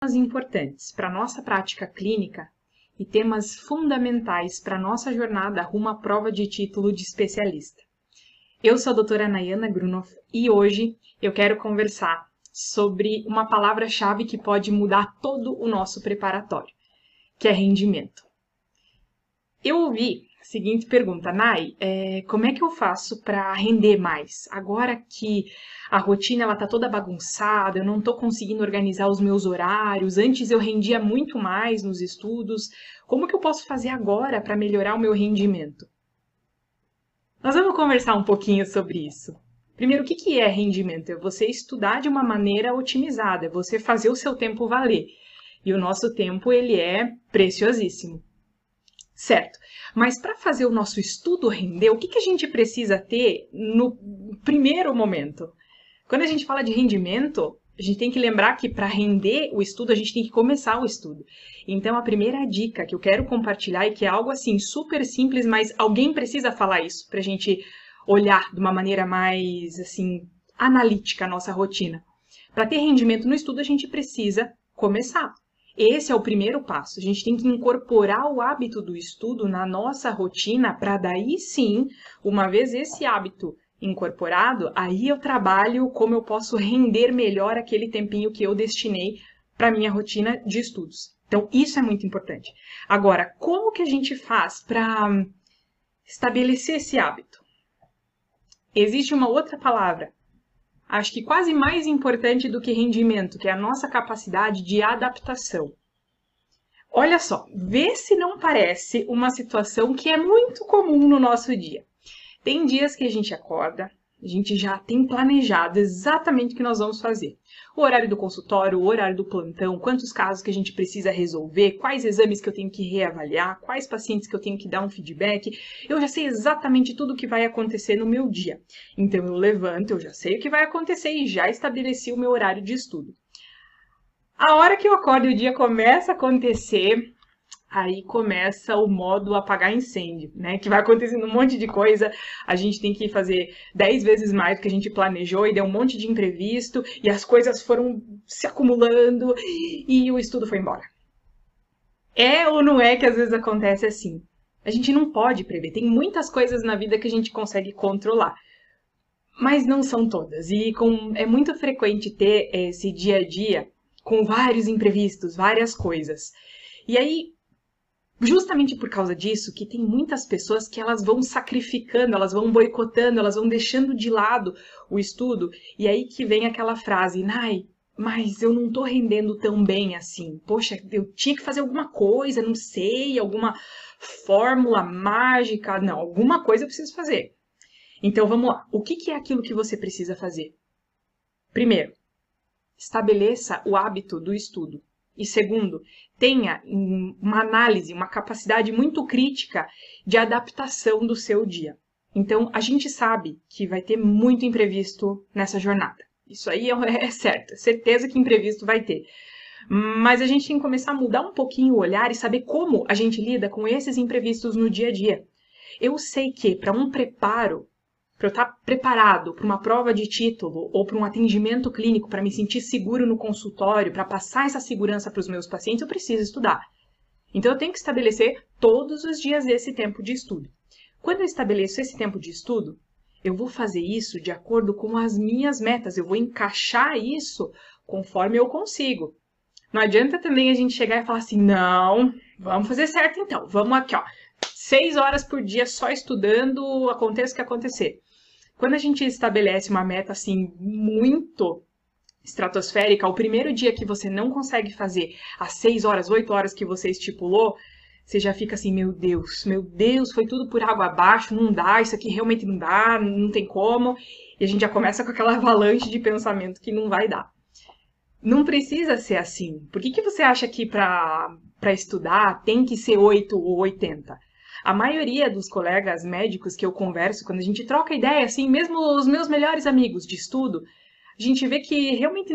temas importantes para nossa prática clínica e temas fundamentais para nossa jornada rumo à prova de título de especialista. Eu sou a doutora Nayana Grunoff e hoje eu quero conversar sobre uma palavra-chave que pode mudar todo o nosso preparatório, que é rendimento. Eu ouvi seguinte pergunta, Nay, é, como é que eu faço para render mais? Agora que a rotina ela tá toda bagunçada, eu não estou conseguindo organizar os meus horários, antes eu rendia muito mais nos estudos, como que eu posso fazer agora para melhorar o meu rendimento? Nós vamos conversar um pouquinho sobre isso. Primeiro, o que, que é rendimento? É você estudar de uma maneira otimizada, é você fazer o seu tempo valer. E o nosso tempo, ele é preciosíssimo. Certo. Mas para fazer o nosso estudo render, o que, que a gente precisa ter no primeiro momento? Quando a gente fala de rendimento, a gente tem que lembrar que para render o estudo, a gente tem que começar o estudo. Então, a primeira dica que eu quero compartilhar e que é algo assim super simples, mas alguém precisa falar isso para a gente olhar de uma maneira mais assim analítica a nossa rotina. Para ter rendimento no estudo, a gente precisa começar. Esse é o primeiro passo. A gente tem que incorporar o hábito do estudo na nossa rotina para daí sim, uma vez esse hábito incorporado, aí eu trabalho como eu posso render melhor aquele tempinho que eu destinei para minha rotina de estudos. Então, isso é muito importante. Agora, como que a gente faz para estabelecer esse hábito? Existe uma outra palavra acho que quase mais importante do que rendimento, que é a nossa capacidade de adaptação. Olha só, vê se não parece uma situação que é muito comum no nosso dia. Tem dias que a gente acorda, a gente já tem planejado exatamente o que nós vamos fazer. O horário do consultório, o horário do plantão, quantos casos que a gente precisa resolver, quais exames que eu tenho que reavaliar, quais pacientes que eu tenho que dar um feedback. Eu já sei exatamente tudo o que vai acontecer no meu dia. Então eu levanto, eu já sei o que vai acontecer e já estabeleci o meu horário de estudo. A hora que eu acordo e o dia começa a acontecer, aí começa o modo apagar incêndio, né? Que vai acontecendo um monte de coisa, a gente tem que fazer dez vezes mais do que a gente planejou e deu um monte de imprevisto e as coisas foram se acumulando e o estudo foi embora. É ou não é que às vezes acontece assim? A gente não pode prever, tem muitas coisas na vida que a gente consegue controlar. Mas não são todas. E com, é muito frequente ter esse dia a dia com vários imprevistos, várias coisas. E aí, justamente por causa disso que tem muitas pessoas que elas vão sacrificando, elas vão boicotando, elas vão deixando de lado o estudo, e aí que vem aquela frase, Nai, mas eu não tô rendendo tão bem assim. Poxa, eu tinha que fazer alguma coisa, não sei, alguma fórmula mágica, não, alguma coisa eu preciso fazer. Então vamos lá. O que, que é aquilo que você precisa fazer? Primeiro, estabeleça o hábito do estudo. E segundo, tenha uma análise, uma capacidade muito crítica de adaptação do seu dia. Então, a gente sabe que vai ter muito imprevisto nessa jornada. Isso aí é, é certo, é certeza que imprevisto vai ter. Mas a gente tem que começar a mudar um pouquinho o olhar e saber como a gente lida com esses imprevistos no dia a dia. Eu sei que para um preparo para eu estar tá preparado para uma prova de título ou para um atendimento clínico, para me sentir seguro no consultório, para passar essa segurança para os meus pacientes, eu preciso estudar. Então eu tenho que estabelecer todos os dias esse tempo de estudo. Quando eu estabeleço esse tempo de estudo, eu vou fazer isso de acordo com as minhas metas, eu vou encaixar isso conforme eu consigo. Não adianta também a gente chegar e falar assim, não, vamos fazer certo então, vamos aqui, ó, seis horas por dia só estudando, aconteça o que acontecer. Quando a gente estabelece uma meta assim muito estratosférica, o primeiro dia que você não consegue fazer as 6 horas, 8 horas que você estipulou, você já fica assim, meu Deus, meu Deus, foi tudo por água abaixo, não dá, isso aqui realmente não dá, não tem como. E a gente já começa com aquela avalanche de pensamento que não vai dar. Não precisa ser assim. Por que, que você acha que para estudar tem que ser 8 ou 80? A maioria dos colegas médicos que eu converso, quando a gente troca ideia, assim, mesmo os meus melhores amigos de estudo, a gente vê que realmente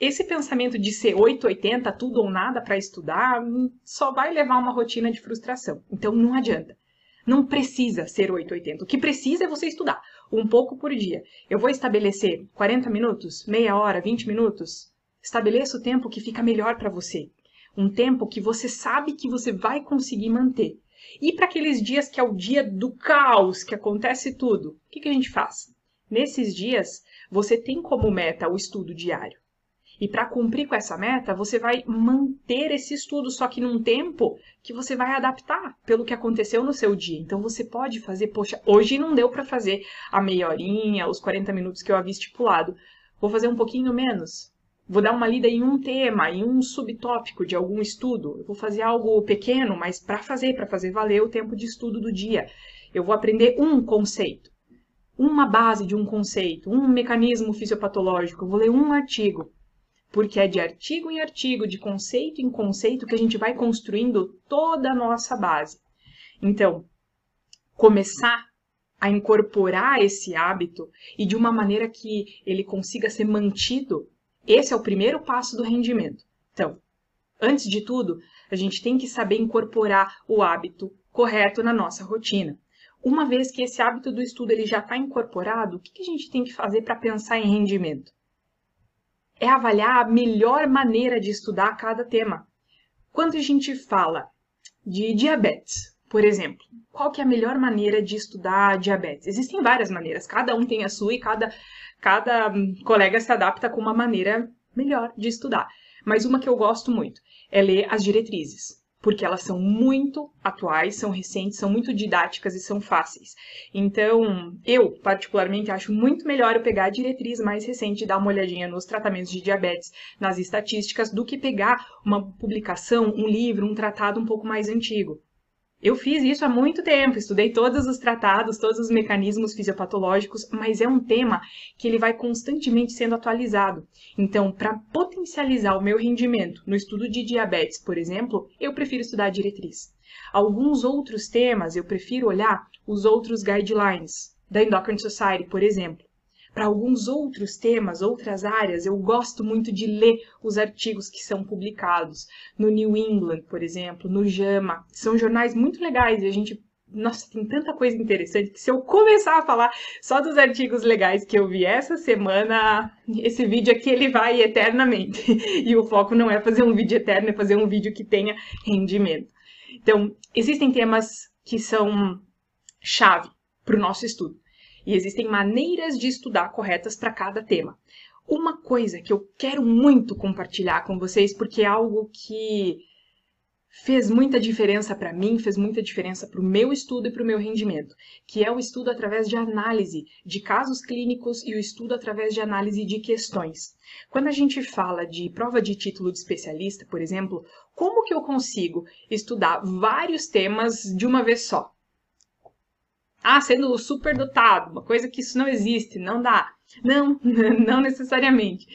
esse pensamento de ser 880, tudo ou nada para estudar, só vai levar uma rotina de frustração. Então não adianta. Não precisa ser 880. O que precisa é você estudar um pouco por dia. Eu vou estabelecer 40 minutos, meia hora, 20 minutos. Estabeleça o tempo que fica melhor para você. Um tempo que você sabe que você vai conseguir manter. E para aqueles dias que é o dia do caos, que acontece tudo, o que, que a gente faz? Nesses dias, você tem como meta o estudo diário. E para cumprir com essa meta, você vai manter esse estudo, só que num tempo que você vai adaptar pelo que aconteceu no seu dia. Então você pode fazer, poxa, hoje não deu para fazer a meia horinha, os 40 minutos que eu havia estipulado. Vou fazer um pouquinho menos. Vou dar uma lida em um tema, em um subtópico de algum estudo. Eu vou fazer algo pequeno, mas para fazer, para fazer valer o tempo de estudo do dia. Eu vou aprender um conceito, uma base de um conceito, um mecanismo fisiopatológico. Eu vou ler um artigo porque é de artigo em artigo, de conceito em conceito, que a gente vai construindo toda a nossa base. Então, começar a incorporar esse hábito e de uma maneira que ele consiga ser mantido, esse é o primeiro passo do rendimento. Então, antes de tudo, a gente tem que saber incorporar o hábito correto na nossa rotina. Uma vez que esse hábito do estudo ele já está incorporado, o que a gente tem que fazer para pensar em rendimento? é avaliar a melhor maneira de estudar cada tema. Quando a gente fala de diabetes, por exemplo, qual que é a melhor maneira de estudar diabetes? Existem várias maneiras, cada um tem a sua e cada, cada hum, colega se adapta com uma maneira melhor de estudar. Mas uma que eu gosto muito é ler as diretrizes porque elas são muito atuais, são recentes, são muito didáticas e são fáceis. Então, eu, particularmente, acho muito melhor eu pegar a diretriz mais recente e dar uma olhadinha nos tratamentos de diabetes, nas estatísticas, do que pegar uma publicação, um livro, um tratado um pouco mais antigo. Eu fiz isso há muito tempo, estudei todos os tratados, todos os mecanismos fisiopatológicos, mas é um tema que ele vai constantemente sendo atualizado. Então, para potencializar o meu rendimento no estudo de diabetes, por exemplo, eu prefiro estudar a diretriz. Alguns outros temas eu prefiro olhar os outros guidelines da Endocrine Society, por exemplo. Para alguns outros temas, outras áreas, eu gosto muito de ler os artigos que são publicados no New England, por exemplo, no JAMA. São jornais muito legais e a gente nossa, tem tanta coisa interessante que se eu começar a falar só dos artigos legais que eu vi essa semana, esse vídeo aqui ele vai eternamente. E o foco não é fazer um vídeo eterno, é fazer um vídeo que tenha rendimento. Então, existem temas que são chave para o nosso estudo e existem maneiras de estudar corretas para cada tema. Uma coisa que eu quero muito compartilhar com vocês, porque é algo que fez muita diferença para mim, fez muita diferença para o meu estudo e para o meu rendimento, que é o estudo através de análise de casos clínicos e o estudo através de análise de questões. Quando a gente fala de prova de título de especialista, por exemplo, como que eu consigo estudar vários temas de uma vez só? Ah, sendo superdotado, uma coisa que isso não existe, não dá. Não, não necessariamente.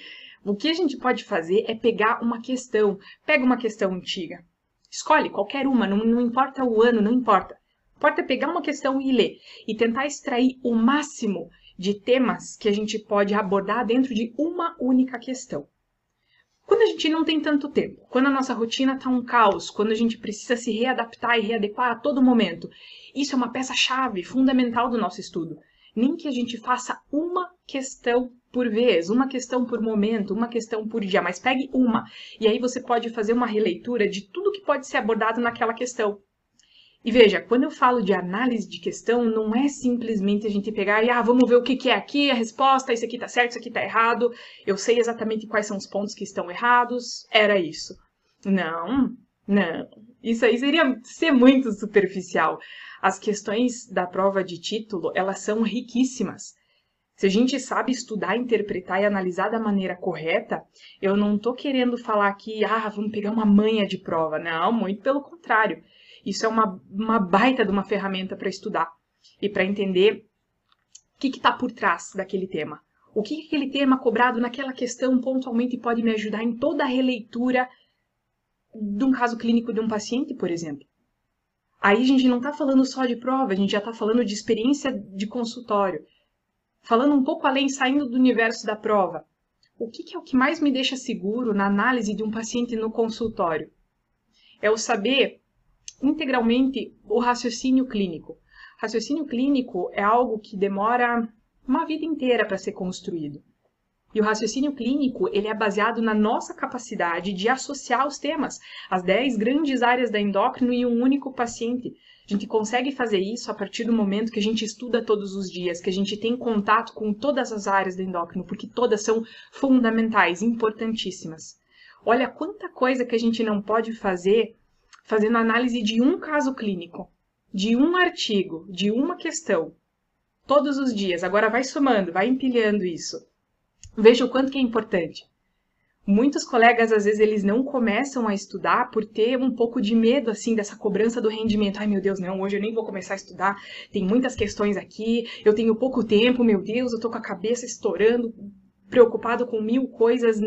O que a gente pode fazer é pegar uma questão. Pega uma questão antiga. Escolhe qualquer uma, não, não importa o ano, não importa. Importa pegar uma questão e ler. E tentar extrair o máximo de temas que a gente pode abordar dentro de uma única questão. Quando a gente não tem tanto tempo, quando a nossa rotina está um caos, quando a gente precisa se readaptar e readequar a todo momento, isso é uma peça-chave fundamental do nosso estudo. Nem que a gente faça uma questão por vez, uma questão por momento, uma questão por dia, mas pegue uma. E aí você pode fazer uma releitura de tudo que pode ser abordado naquela questão. E veja, quando eu falo de análise de questão, não é simplesmente a gente pegar e, ah, vamos ver o que, que é aqui, a resposta, isso aqui tá certo, isso aqui tá errado, eu sei exatamente quais são os pontos que estão errados, era isso. Não, não. Isso aí seria ser muito superficial. As questões da prova de título, elas são riquíssimas. Se a gente sabe estudar, interpretar e analisar da maneira correta, eu não estou querendo falar aqui, ah, vamos pegar uma manha de prova. Não, muito pelo contrário. Isso é uma, uma baita de uma ferramenta para estudar e para entender o que está por trás daquele tema. O que, que aquele tema cobrado naquela questão pontualmente pode me ajudar em toda a releitura de um caso clínico de um paciente, por exemplo. Aí a gente não está falando só de prova, a gente já está falando de experiência de consultório. Falando um pouco além, saindo do universo da prova. O que, que é o que mais me deixa seguro na análise de um paciente no consultório? É o saber integralmente o raciocínio clínico. Raciocínio clínico é algo que demora uma vida inteira para ser construído. E o raciocínio clínico, ele é baseado na nossa capacidade de associar os temas, as 10 grandes áreas da endócrino em um único paciente. A gente consegue fazer isso a partir do momento que a gente estuda todos os dias, que a gente tem contato com todas as áreas da endócrino, porque todas são fundamentais, importantíssimas. Olha quanta coisa que a gente não pode fazer fazendo análise de um caso clínico, de um artigo, de uma questão, todos os dias. Agora vai somando, vai empilhando isso. Veja o quanto que é importante. Muitos colegas, às vezes, eles não começam a estudar por ter um pouco de medo, assim, dessa cobrança do rendimento. Ai, meu Deus, não, hoje eu nem vou começar a estudar, tem muitas questões aqui, eu tenho pouco tempo, meu Deus, eu tô com a cabeça estourando, preocupado com mil coisas.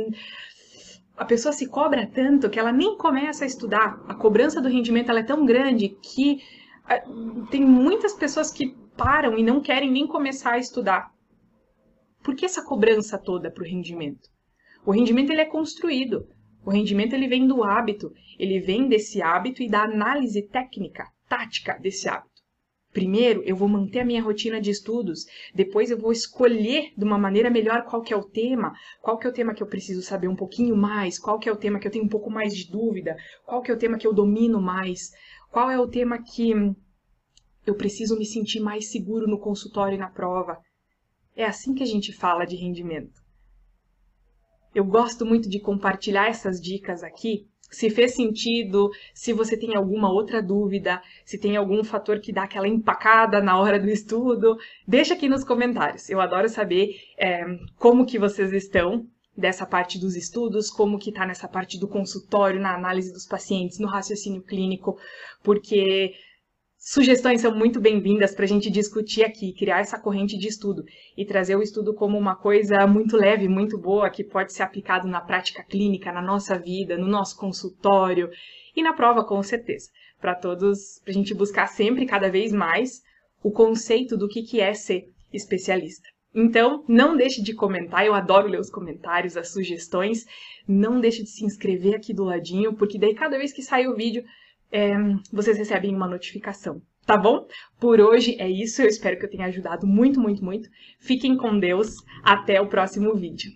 A pessoa se cobra tanto que ela nem começa a estudar. A cobrança do rendimento, é tão grande que ah, tem muitas pessoas que param e não querem nem começar a estudar. Por que essa cobrança toda para o rendimento? O rendimento ele é construído. O rendimento ele vem do hábito, ele vem desse hábito e da análise técnica, tática desse hábito. Primeiro, eu vou manter a minha rotina de estudos, depois eu vou escolher de uma maneira melhor qual que é o tema, qual que é o tema que eu preciso saber um pouquinho mais, qual que é o tema que eu tenho um pouco mais de dúvida, qual que é o tema que eu domino mais, qual é o tema que eu preciso me sentir mais seguro no consultório e na prova. É assim que a gente fala de rendimento. Eu gosto muito de compartilhar essas dicas aqui. Se fez sentido, se você tem alguma outra dúvida, se tem algum fator que dá aquela empacada na hora do estudo, deixa aqui nos comentários. Eu adoro saber é, como que vocês estão dessa parte dos estudos, como que está nessa parte do consultório, na análise dos pacientes, no raciocínio clínico, porque Sugestões são muito bem-vindas para a gente discutir aqui, criar essa corrente de estudo e trazer o estudo como uma coisa muito leve, muito boa, que pode ser aplicado na prática clínica, na nossa vida, no nosso consultório e na prova, com certeza. Para todos, para a gente buscar sempre, cada vez mais, o conceito do que, que é ser especialista. Então, não deixe de comentar, eu adoro ler os comentários, as sugestões. Não deixe de se inscrever aqui do ladinho, porque daí cada vez que sai o vídeo, é, vocês recebem uma notificação. Tá bom? Por hoje é isso. Eu espero que eu tenha ajudado muito, muito, muito. Fiquem com Deus. Até o próximo vídeo.